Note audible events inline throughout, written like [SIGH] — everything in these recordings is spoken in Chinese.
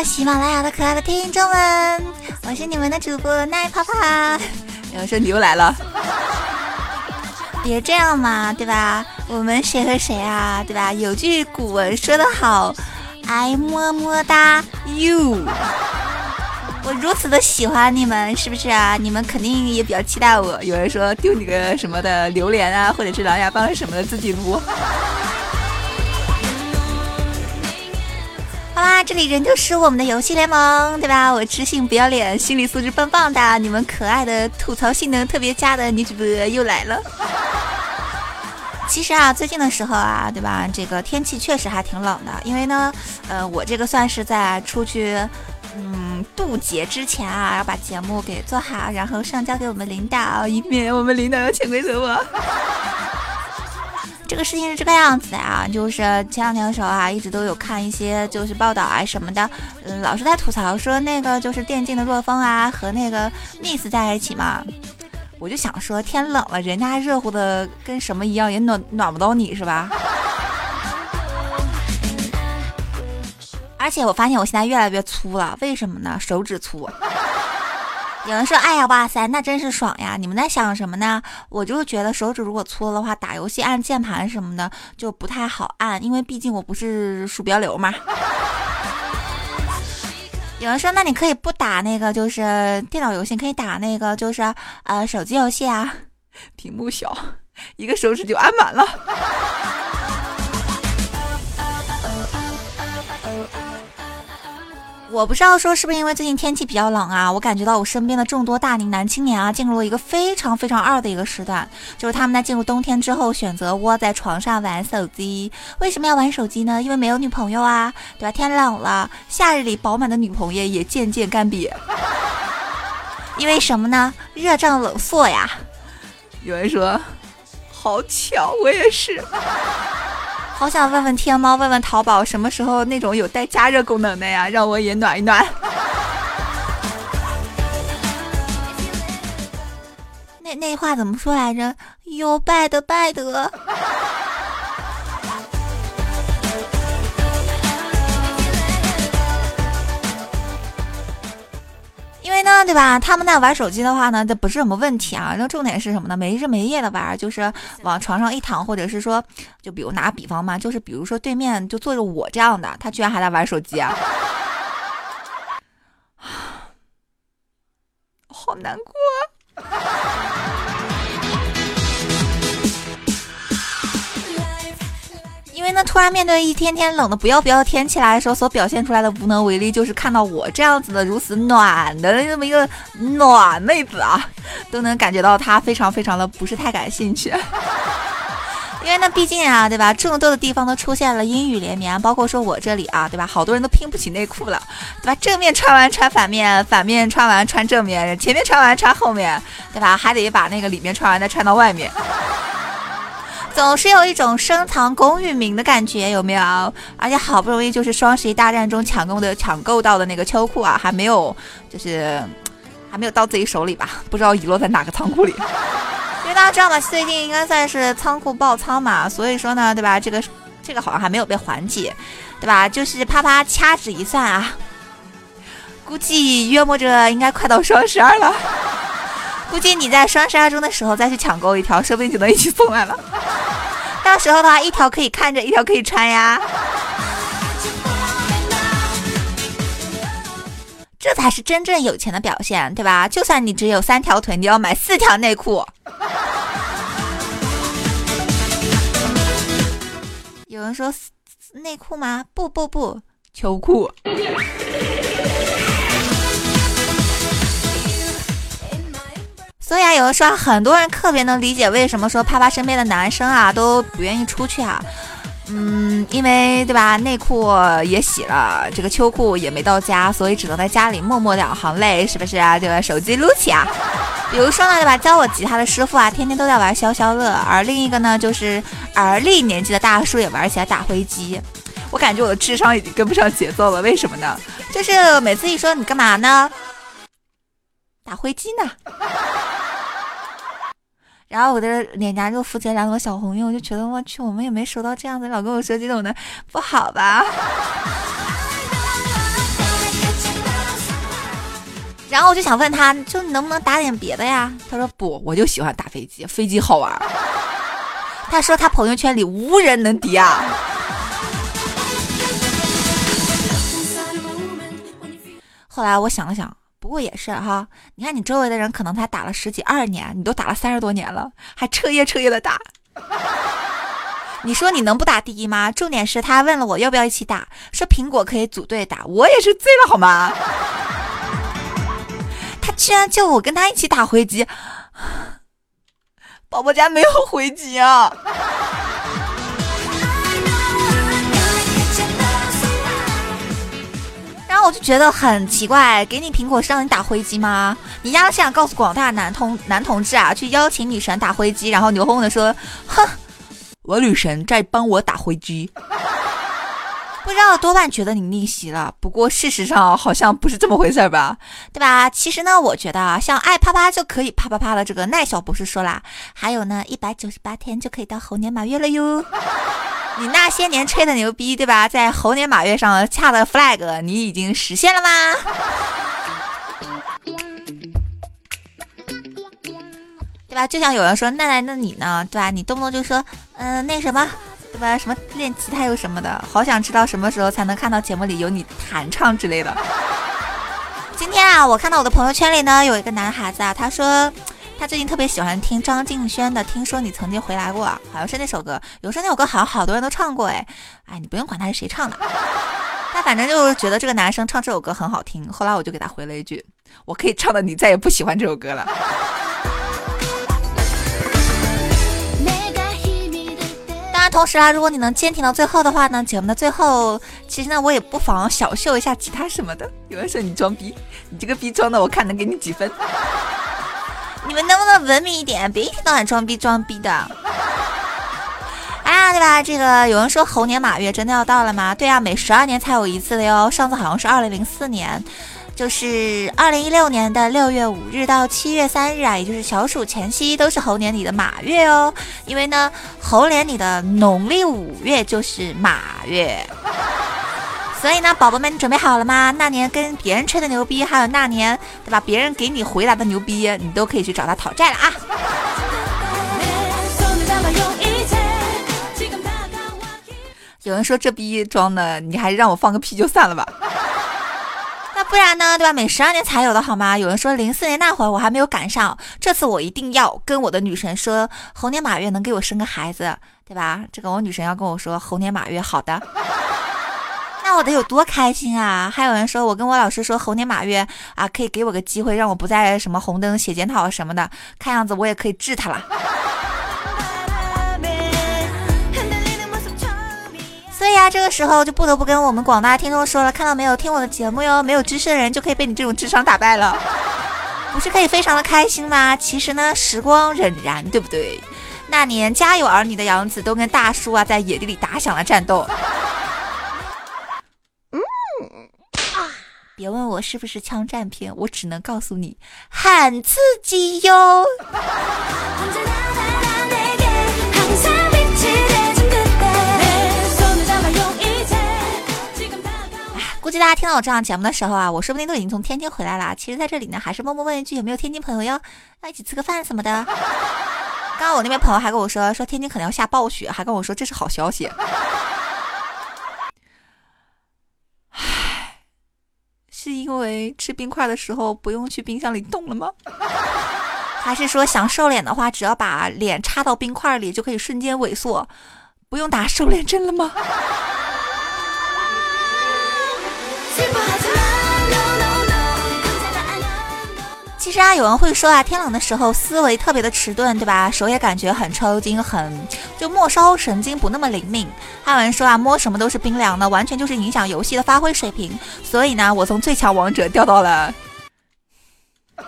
喜马拉雅的可爱的听众们，我是你们的主播奈泡泡。有人说你又来了，别这样嘛，对吧？我们谁和谁啊，对吧？有句古文说得好，爱么么哒 you。我如此的喜欢你们，是不是啊？你们肯定也比较期待我。有人说丢你个什么的榴莲啊，或者是狼牙棒什么的自己撸。啦，这里仍旧是我们的游戏联盟，对吧？我知性不要脸，心理素质棒棒的，你们可爱的吐槽性能特别佳的女主播又来了。其实啊，最近的时候啊，对吧？这个天气确实还挺冷的，因为呢，呃，我这个算是在出去。嗯，渡劫之前啊，要把节目给做好，然后上交给我们领导，以免我们领导要潜规则我。这个事情是这个样子的啊，就是前两天的时候啊，一直都有看一些就是报道啊什么的，嗯，老是在吐槽说那个就是电竞的若风啊和那个 Miss 在一起嘛，我就想说天冷了，人家热乎的跟什么一样，也暖暖不到你是吧？[LAUGHS] 而且我发现我现在越来越粗了，为什么呢？手指粗。有人说：“哎呀，哇塞，那真是爽呀！”你们在想什么呢？我就觉得手指如果粗的话，打游戏按键盘什么的就不太好按，因为毕竟我不是鼠标流嘛。有人说：“那你可以不打那个，就是电脑游戏，可以打那个，就是呃手机游戏啊，屏幕小，一个手指就按满了。”我不知道说是不是因为最近天气比较冷啊，我感觉到我身边的众多大龄男青年啊，进入了一个非常非常二的一个时段，就是他们在进入冬天之后选择窝在床上玩手机。为什么要玩手机呢？因为没有女朋友啊，对吧？天冷了，夏日里饱满的女朋友也渐渐干瘪。因为什么呢？热胀冷缩呀。有人说，好巧，我也是。好想问问天猫，问问淘宝，什么时候那种有带加热功能的呀？让我也暖一暖。[LAUGHS] 那那话怎么说来着？有拜的拜的。因为呢，对吧？他们那玩手机的话呢，这不是什么问题啊。那重点是什么呢？没日没夜的玩，就是往床上一躺，或者是说，就比如拿比方嘛，就是比如说对面就坐着我这样的，他居然还在玩手机啊，[LAUGHS] [SIGHS] 好难过。突然面对一天天冷的不要不要的天气来的时候，所表现出来的无能为力，就是看到我这样子的如此暖的那么一个暖妹子啊，都能感觉到她非常非常的不是太感兴趣。[LAUGHS] 因为那，毕竟啊，对吧？这么多的地方都出现了阴雨连绵，包括说我这里啊，对吧？好多人都拼不起内裤了，对吧？正面穿完穿反面，反面穿完穿正面，前面穿完穿后面，对吧？还得把那个里面穿完再穿到外面。总是有一种深藏功与名的感觉，有没有？而且好不容易就是双十一大战中抢购的抢购到的那个秋裤啊，还没有，就是还没有到自己手里吧？[LAUGHS] 不知道遗落在哪个仓库里。[LAUGHS] 因为大家知道嘛，最近应该算是仓库爆仓嘛，所以说呢，对吧？这个这个好像还没有被缓解，对吧？就是啪啪掐指一算啊，估计约摸着应该快到双十二了。[LAUGHS] 估计你在双十二中的时候再去抢购一条，说不定就能一起送来了。到时候的话，一条可以看着，一条可以穿呀。这才是真正有钱的表现，对吧？就算你只有三条腿，你要买四条内裤。有人说内裤吗？不不不，秋裤。所以啊，有人说很多人特别能理解为什么说啪啪身边的男生啊都不愿意出去啊，嗯，因为对吧，内裤也洗了，这个秋裤也没到家，所以只能在家里默默两行泪，是不是啊？对吧？手机撸起啊。比如说呢，对吧？教我吉他的师傅啊，天天都在玩消消乐，而另一个呢，就是而立年纪的大叔也玩起来打飞机。我感觉我的智商已经跟不上节奏了，为什么呢？就是每次一说你干嘛呢？打飞机呢？然后我的脸颊就浮起两朵小红印，我就觉得我去，我们也没收到这样子，老跟我说这种的，不好吧？[LAUGHS] 然后我就想问他，就能不能打点别的呀？他说不，我就喜欢打飞机，飞机好玩。他说他朋友圈里无人能敌啊。后来我想了想，不过也是哈，你看你周围的人可能才打了十几二年，你都打了三十多年了，还彻夜彻夜的打。[LAUGHS] 你说你能不打第一吗？重点是他问了我要不要一起打，说苹果可以组队打，我也是醉了好吗？他居然叫我跟他一起打回击，[SIGHS] 宝宝家没有回击啊！后我就觉得很奇怪，给你苹果是让你打灰机吗？你丫是想告诉广大男同男同志啊，去邀请女神打灰机，然后牛哄哄的说，哼，我女神在帮我打灰机。不知道多半觉得你逆袭了，不过事实上好像不是这么回事吧？对吧？其实呢，我觉得啊，像爱啪啪就可以啪啪啪的这个奈小博士说啦，还有呢，一百九十八天就可以到猴年马月了哟。你那些年吹的牛逼，对吧？在猴年马月上恰的 flag，你已经实现了吗？对吧？就像有人说，奈奈，那你呢？对吧？你动不动就说，嗯，那什么。对吧？什么练吉他又什么的，好想知道什么时候才能看到节目里有你弹唱之类的。今天啊，我看到我的朋友圈里呢，有一个男孩子啊，他说他最近特别喜欢听张敬轩的《听说你曾经回来过》，好像是那首歌。有时候那首歌好像好多人都唱过，哎，哎，你不用管他是谁唱的，[LAUGHS] 他反正就是觉得这个男生唱这首歌很好听。后来我就给他回了一句：我可以唱的你再也不喜欢这首歌了。同时啊，如果你能坚挺到最后的话呢，节目的最后，其实呢，我也不妨小秀一下吉他什么的。有人说你装逼，你这个逼装的，我看能给你几分？你们能不能文明一点，别一天到晚装逼装逼的？啊，对吧？这个有人说猴年马月真的要到了吗？对啊，每十二年才有一次的哟。上次好像是二零零四年。就是二零一六年的六月五日到七月三日啊，也就是小暑前夕，都是猴年里的马月哦。因为呢，猴年里的农历五月就是马月，所以呢，宝宝们，你准备好了吗？那年跟别人吹的牛逼，还有那年对吧，别人给你回答的牛逼，你都可以去找他讨债了啊。有人说这逼装的，你还让我放个屁就算了吧。[LAUGHS] 那不然呢，对吧？每十二年才有的好吗？有人说零四年那会儿我还没有赶上，这次我一定要跟我的女神说，猴年马月能给我生个孩子，对吧？这个我女神要跟我说猴年马月好的，那我得有多开心啊！还有人说我跟我老师说猴年马月啊，可以给我个机会，让我不再什么红灯写检讨什么的，看样子我也可以治他了。[LAUGHS] 所以啊，这个时候就不得不跟我们广大听众说了，看到没有，听我的节目哟，没有知识的人就可以被你这种智商打败了，[LAUGHS] 不是可以非常的开心吗？其实呢，时光荏苒，对不对？那年家有儿女的杨子都跟大叔啊在野地里打响了战斗。嗯啊，别问我是不是枪战片，我只能告诉你，很刺激哟。[LAUGHS] 估计大家听到我这档节目的时候啊，我说不定都已经从天津回来了。其实，在这里呢，还是默默问一句，有没有天津朋友要要一起吃个饭什么的。[LAUGHS] 刚刚我那边朋友还跟我说，说天津可能要下暴雪，还跟我说这是好消息。是因为吃冰块的时候不用去冰箱里冻了吗？[LAUGHS] 还是说想瘦脸的话，只要把脸插到冰块里就可以瞬间萎缩，不用打瘦脸针了吗？[LAUGHS] 其实啊，有人会说啊，天冷的时候思维特别的迟钝，对吧？手也感觉很抽筋，很就末梢神经不那么灵敏。还有人说啊，摸什么都是冰凉的，完全就是影响游戏的发挥水平。所以呢，我从最强王者掉到了 [LAUGHS]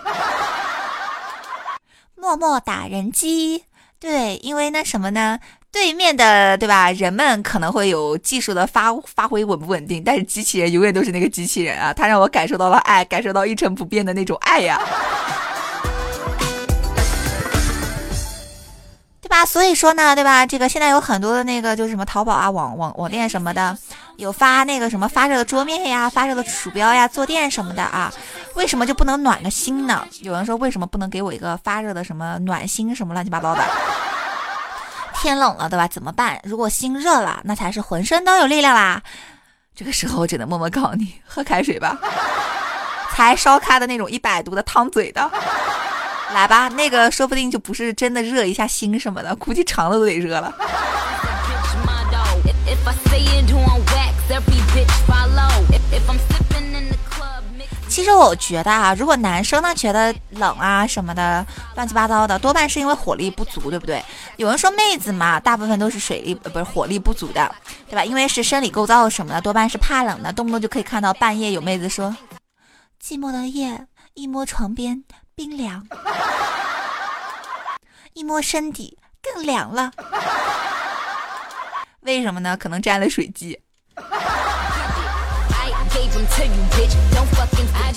默默打人机。对，因为那什么呢？对面的对吧？人们可能会有技术的发发挥稳不稳定，但是机器人永远都是那个机器人啊！它让我感受到了爱，感受到一成不变的那种爱呀，对吧？所以说呢，对吧？这个现在有很多的那个就是什么淘宝啊、网网网店什么的，有发那个什么发热的桌面呀、发热的鼠标呀、坐垫什么的啊。为什么就不能暖个心呢？有人说为什么不能给我一个发热的什么暖心什么乱七八糟的？天冷了对吧？怎么办？如果心热了，那才是浑身都有力量啦。这个时候我只能默默告诉你，喝开水吧，才烧开的那种一百度的烫嘴的。来吧，那个说不定就不是真的热一下心什么的，估计肠子都得热了。其实我觉得啊，如果男生呢觉得冷啊什么的乱七八糟的，多半是因为火力不足，对不对？有人说妹子嘛，大部分都是水力不是火力不足的，对吧？因为是生理构造什么的，多半是怕冷的，动不动就可以看到半夜有妹子说：“寂寞的夜，一摸床边冰凉，一摸身体更凉了。”为什么呢？可能沾了水迹。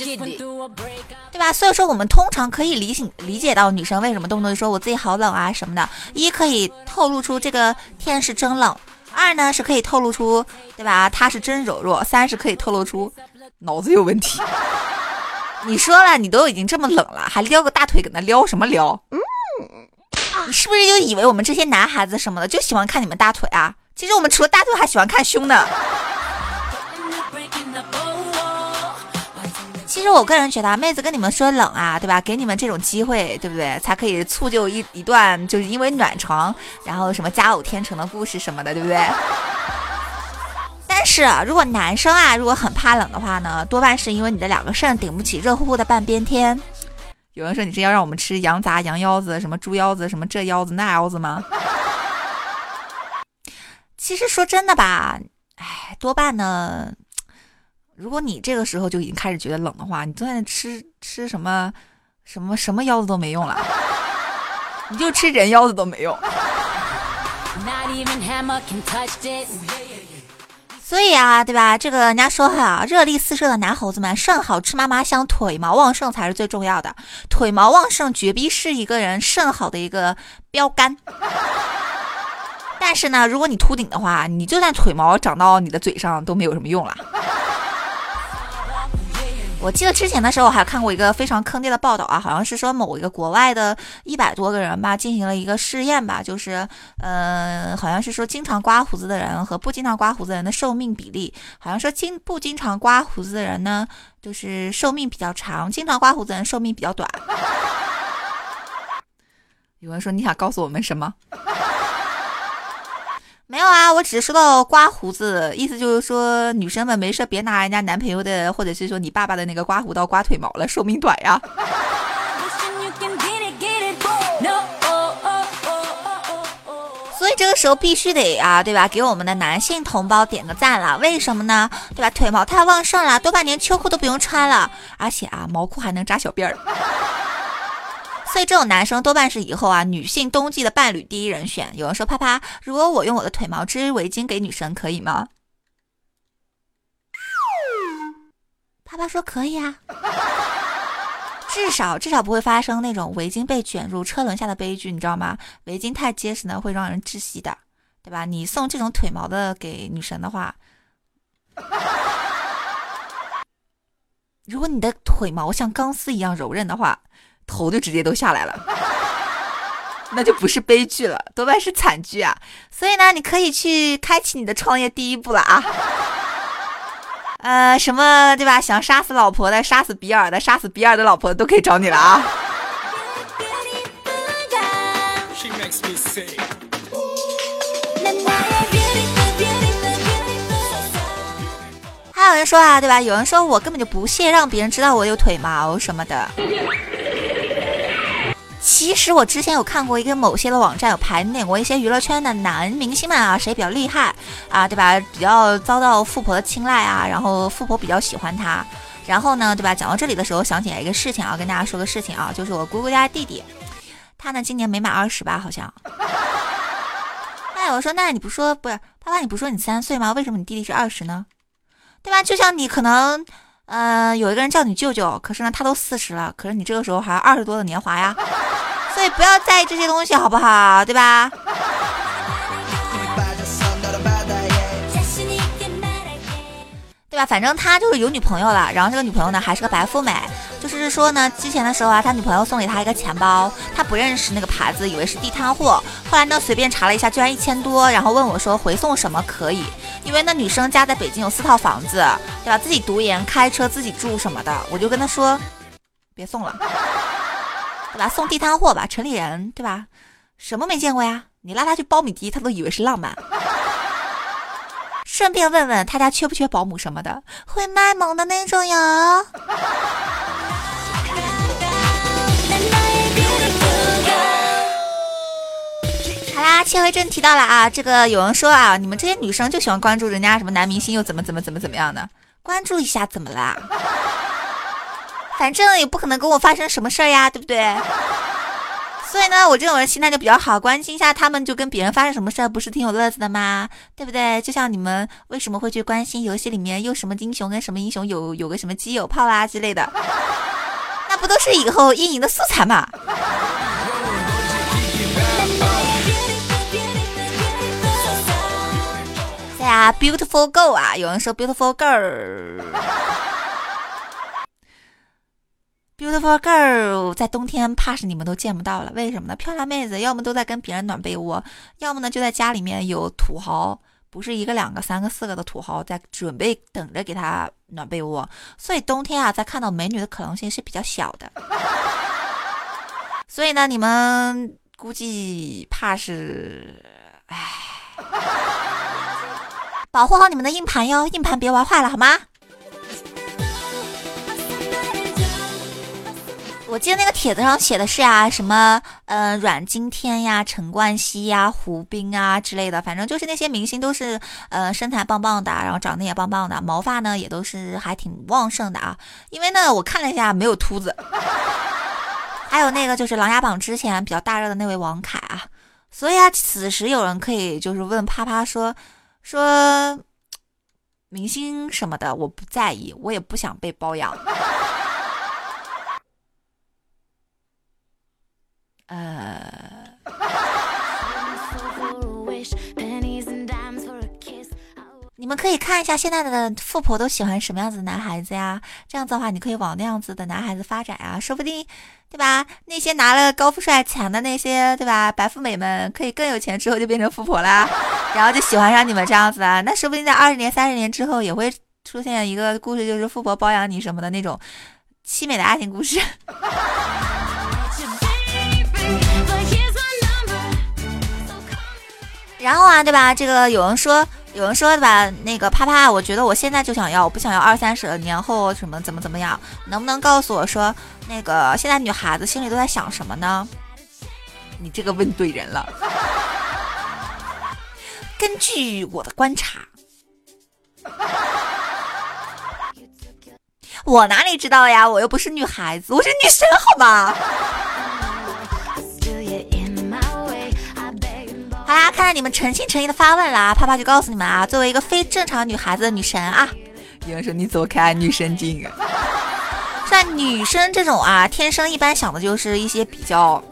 对吧？所以说，我们通常可以理解理解到女生为什么动不动就说我自己好冷啊什么的。一可以透露出这个天是真冷；二呢是可以透露出，对吧？她是真柔弱；三是可以透露出脑子有问题。[LAUGHS] 你说了，你都已经这么冷了，还撩个大腿搁那撩什么撩？嗯，你是不是就以为我们这些男孩子什么的就喜欢看你们大腿啊？其实我们除了大腿，还喜欢看胸呢。其实我个人觉得，妹子跟你们说冷啊，对吧？给你们这种机会，对不对？才可以促就一一段，就是因为暖床，然后什么佳偶天成的故事什么的，对不对？但是如果男生啊，如果很怕冷的话呢，多半是因为你的两个肾顶不起热乎乎的半边天。有人说你是要让我们吃羊杂、羊腰子、什么猪腰子、什么这腰子那腰子吗？其实说真的吧，哎，多半呢。如果你这个时候就已经开始觉得冷的话，你就算吃吃什么什么什么腰子都没用了，你就吃人腰子都没用。所以啊，对吧？这个人家说哈，热力四射的男猴子们，肾好吃嘛嘛香，腿毛旺盛才是最重要的。腿毛旺盛绝逼是一个人肾好的一个标杆。但是呢，如果你秃顶的话，你就算腿毛长到你的嘴上都没有什么用了。我记得之前的时候，我还看过一个非常坑爹的报道啊，好像是说某一个国外的一百多个人吧，进行了一个试验吧，就是，呃，好像是说经常刮胡子的人和不经常刮胡子人的寿命比例，好像说经不经常刮胡子的人呢，就是寿命比较长，经常刮胡子的人寿命比较短。有人说你想告诉我们什么？没有啊，我只是说到刮胡子，意思就是说女生们没事别拿人家男朋友的，或者是说你爸爸的那个刮胡刀刮腿毛了，寿命短呀。[LAUGHS] 所以这个时候必须得啊，对吧？给我们的男性同胞点个赞了，为什么呢？对吧？腿毛太旺盛了，多半连秋裤都不用穿了，而且啊，毛裤还能扎小辫儿。所以这种男生多半是以后啊女性冬季的伴侣第一人选。有人说啪啪，如果我用我的腿毛织围巾给女神可以吗？啪啪说可以啊，至少至少不会发生那种围巾被卷入车轮下的悲剧，你知道吗？围巾太结实呢，会让人窒息的，对吧？你送这种腿毛的给女神的话，如果你的腿毛像钢丝一样柔韧的话。头就直接都下来了，[LAUGHS] 那就不是悲剧了，多半是惨剧啊！所以呢，你可以去开启你的创业第一步了啊！[LAUGHS] 呃，什么对吧？想杀死老婆的、杀死比尔的、杀死比尔的老婆都可以找你了啊！[LAUGHS] 还有人说啊，对吧？有人说我根本就不屑让别人知道我有腿毛什么的。其实我之前有看过一个某些的网站有盘点过一些娱乐圈的男明星们啊，谁比较厉害啊，对吧？比较遭到富婆的青睐啊，然后富婆比较喜欢他。然后呢，对吧？讲到这里的时候，想起来一个事情啊，跟大家说个事情啊，就是我姑姑家弟弟，他呢今年没满二十吧，好像。哎，我说那你不说不是，爸爸你不说你三岁吗？为什么你弟弟是二十呢？对吧？就像你可能，呃，有一个人叫你舅舅，可是呢他都四十了，可是你这个时候还二十多的年华呀。所以不要在意这些东西，好不好？对吧？对吧？反正他就是有女朋友了，然后这个女朋友呢还是个白富美就是说呢，之前的时候啊，他女朋友送给他一个钱包，他不认识那个牌子，以为是地摊货。后来呢，随便查了一下，居然一千多，然后问我说回送什么可以？因为那女生家在北京有四套房子，对吧？自己读研、开车、自己住什么的，我就跟他说，别送了，对吧？送地摊货吧，城里人，对吧？什么没见过呀？你拉他去苞米地，他都以为是浪漫。顺便问问他家缺不缺保姆什么的，会卖萌的那种哟。好啦，切回正题到了啊，这个有人说啊，你们这些女生就喜欢关注人家什么男明星又怎么怎么怎么怎么样的，关注一下怎么啦？反正也不可能跟我发生什么事儿呀，对不对？所以呢，我这种人心态就比较好，关心一下他们，就跟别人发生什么事儿，不是挺有乐子的吗？对不对？就像你们为什么会去关心游戏里面又什么英雄跟什么英雄有有个什么基友炮啊之类的，那不都是以后阴影的素材吗？对啊，beautiful girl 啊，有人说 beautiful girl。Beautiful girl，在冬天怕是你们都见不到了，为什么呢？漂亮妹子要么都在跟别人暖被窝，要么呢就在家里面有土豪，不是一个两个、三个、四个的土豪在准备等着给他暖被窝，所以冬天啊，在看到美女的可能性是比较小的。所以呢，你们估计怕是，唉，保护好你们的硬盘哟，硬盘别玩坏了好吗？我记得那个帖子上写的是啊，什么呃阮经天呀、陈冠希呀、胡兵啊之类的，反正就是那些明星都是呃身材棒棒的，然后长得也棒棒的，毛发呢也都是还挺旺盛的啊。因为呢我看了一下没有秃子，[LAUGHS] 还有那个就是《琅琊榜》之前比较大热的那位王凯啊。所以啊，此时有人可以就是问啪啪说说明星什么的，我不在意，我也不想被包养。可以看一下现在的富婆都喜欢什么样子的男孩子呀？这样子的话，你可以往那样子的男孩子发展啊，说不定，对吧？那些拿了高富帅钱的那些，对吧？白富美们可以更有钱之后就变成富婆啦，[LAUGHS] 然后就喜欢上你们这样子啊。那说不定在二十年、三十年之后也会出现一个故事，就是富婆包养你什么的那种凄美的爱情故事。[LAUGHS] 然后啊，对吧？这个有人说，有人说，对吧？那个啪啪，我觉得我现在就想要，我不想要二三十年后什么怎么怎么样？能不能告诉我说，那个现在女孩子心里都在想什么呢？[LAUGHS] 你这个问对人了。根据我的观察，我哪里知道呀？我又不是女孩子，我是女神，好吗？好啦，看到你们诚心诚意的发问啦，啪啪就告诉你们啊，作为一个非正常女孩子的女神啊，有人说你走开，女神经。[LAUGHS] 像女生这种啊，天生一般想的就是一些比较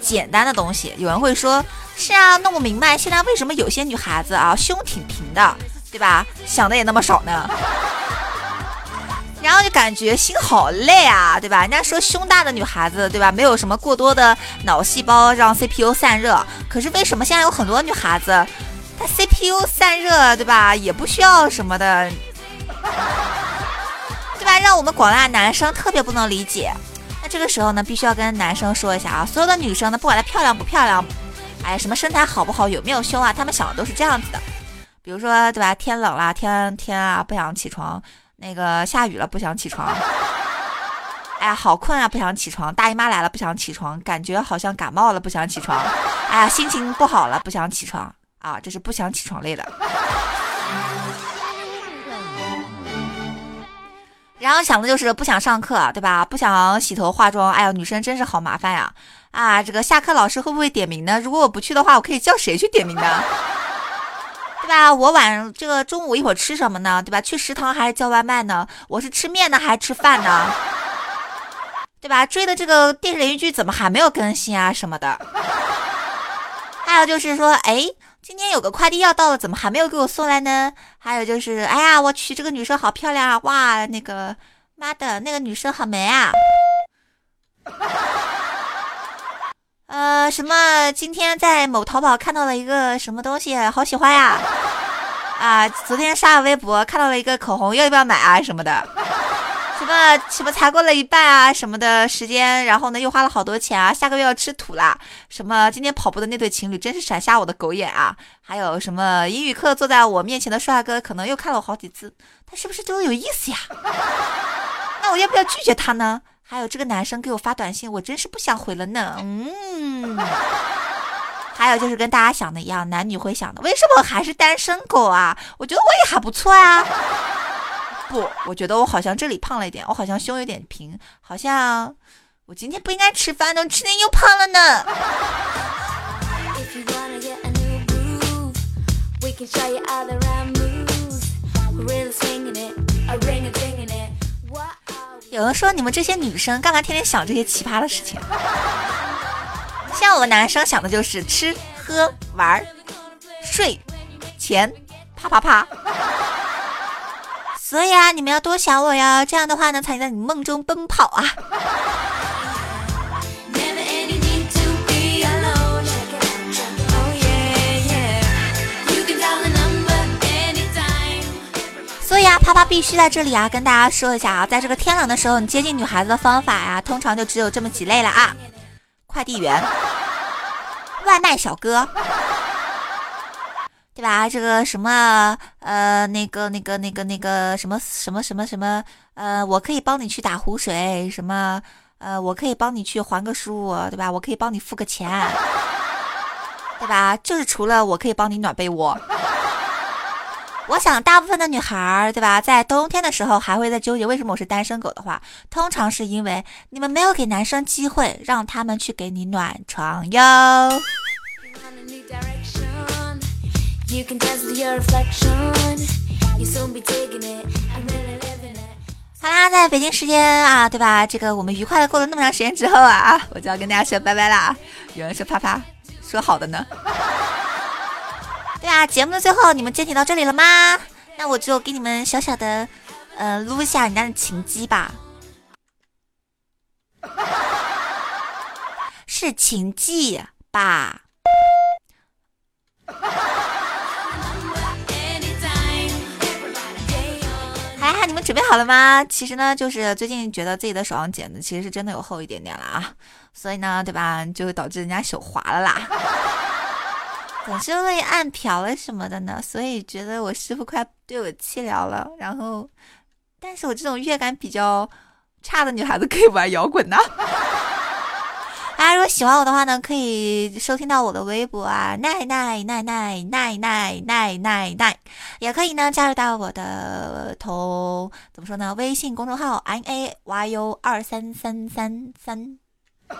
简单的东西。有人会说，是啊，弄不明白现在为什么有些女孩子啊胸挺平的，对吧？想的也那么少呢。然后就感觉心好累啊，对吧？人家说胸大的女孩子，对吧？没有什么过多的脑细胞让 CPU 散热。可是为什么现在有很多女孩子，她 CPU 散热，对吧？也不需要什么的，对吧？让我们广大男生特别不能理解。那这个时候呢，必须要跟男生说一下啊，所有的女生呢，不管她漂亮不漂亮，哎，什么身材好不好，有没有胸啊，她们想的都是这样子的。比如说，对吧？天冷了，天天啊，不想起床。那个下雨了不想起床，哎呀好困啊不想起床，大姨妈来了不想起床，感觉好像感冒了不想起床，哎呀心情不好了不想起床啊，这是不想起床类的。然后想的就是不想上课，对吧？不想洗头化妆，哎呀女生真是好麻烦呀！啊这个下课老师会不会点名呢？如果我不去的话，我可以叫谁去点名呢？对吧？我晚上这个中午一会儿吃什么呢？对吧？去食堂还是叫外卖呢？我是吃面呢还是吃饭呢？对吧？追的这个电视连续剧怎么还没有更新啊？什么的？还有就是说，哎，今天有个快递要到了，怎么还没有给我送来呢？还有就是，哎呀，我去，这个女生好漂亮啊！哇，那个妈的，那个女生好美啊！呃什么今天在某淘宝看到了一个什么东西，好喜欢呀！啊，昨天刷了微博看到了一个口红，要不要买啊什么的？什么什么才过了一半啊什么的时间，然后呢又花了好多钱啊，下个月要吃土啦！什么今天跑步的那对情侣真是闪瞎我的狗眼啊！还有什么英语课坐在我面前的帅哥，可能又看了我好几次，他是不是对我有意思呀？[LAUGHS] 那我要不要拒绝他呢？还有这个男生给我发短信，我真是不想回了呢。嗯，还有就是跟大家想的一样，男女会想的，为什么我还是单身狗啊？我觉得我也还不错啊。不，我觉得我好像这里胖了一点，我好像胸有点平，好像我今天不应该吃饭的，吃点又胖了呢。有人说你们这些女生干嘛天天想这些奇葩的事情？像我们男生想的就是吃喝玩睡钱啪啪啪。所以啊，你们要多想我哟，这样的话呢，才能在你梦中奔跑啊。啪啪必须在这里啊，跟大家说一下啊，在这个天冷的时候，你接近女孩子的方法呀，通常就只有这么几类了啊：快递员、外卖小哥。对吧？这个什么呃，那个那个那个那个什么什么什么什么呃，我可以帮你去打壶水，什么呃，我可以帮你去还个书，对吧？我可以帮你付个钱，对吧？就是除了我可以帮你暖被窝。我想大部分的女孩儿，对吧？在冬天的时候还会在纠结为什么我是单身狗的话，通常是因为你们没有给男生机会，让他们去给你暖床哟。好啦，在北京时间啊，对吧？这个我们愉快的过了那么长时间之后啊，我就要跟大家说拜拜啦。有人说啪啪，说好的呢？对啊，节目的最后你们坚挺到这里了吗？那我就给你们小小的呃撸一下人家的情机吧，[LAUGHS] 是情迹吧？[LAUGHS] 哎，你们准备好了吗？其实呢，就是最近觉得自己的手上茧子其实是真的有厚一点点了啊，所以呢，对吧，就会导致人家手滑了啦，总是会暗瓢了什么的呢，所以觉得我师傅快对我弃疗了。然后，但是我这种乐感比较差的女孩子可以玩摇滚呐。[LAUGHS] 大家如果喜欢我的话呢，可以收听到我的微博啊，奈奈奈奈奈奈奈奈奈，也可以呢加入到我的同怎么说呢？微信公众号 n a y u 二三三三三。[LAUGHS]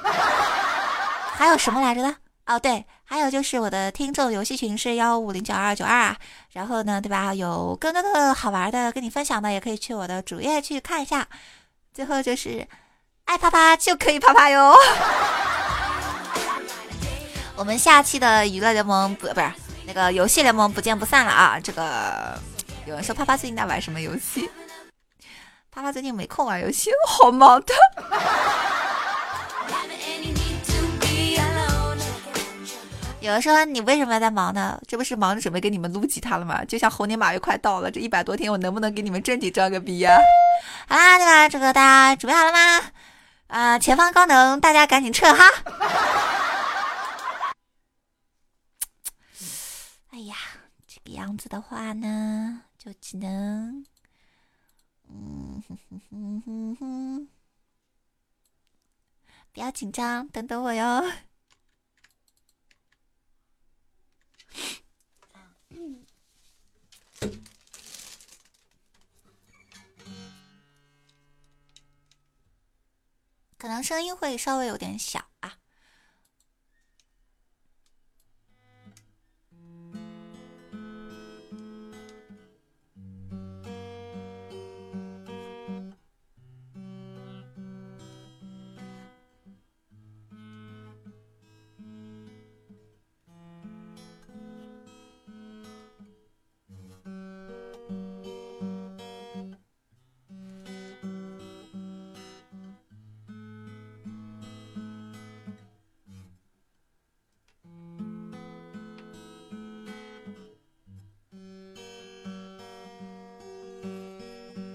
还有什么来着的？哦对，还有就是我的听众游戏群是幺五零九二九二啊。然后呢，对吧？有更多的好玩的跟你分享的，也可以去我的主页去看一下。最后就是爱啪啪就可以啪啪哟。我们下期的娱乐联盟不不是那个游戏联盟不见不散了啊！这个有人说啪啪最近在玩什么游戏？[LAUGHS] 啪啪最近没空玩游戏，好忙的。有人说你为什么在忙呢？这不是忙着准备给你们撸吉他了吗？就像猴年马月快到了，这一百多天我能不能给你们正经装个逼呀？好啦，对吧？这个大家准备好了吗？啊，前方高能，大家赶紧撤哈！哎呀，这个样子的话呢，就只能，嗯哼哼哼哼，不要紧张，等等我哟。可能声音会稍微有点小。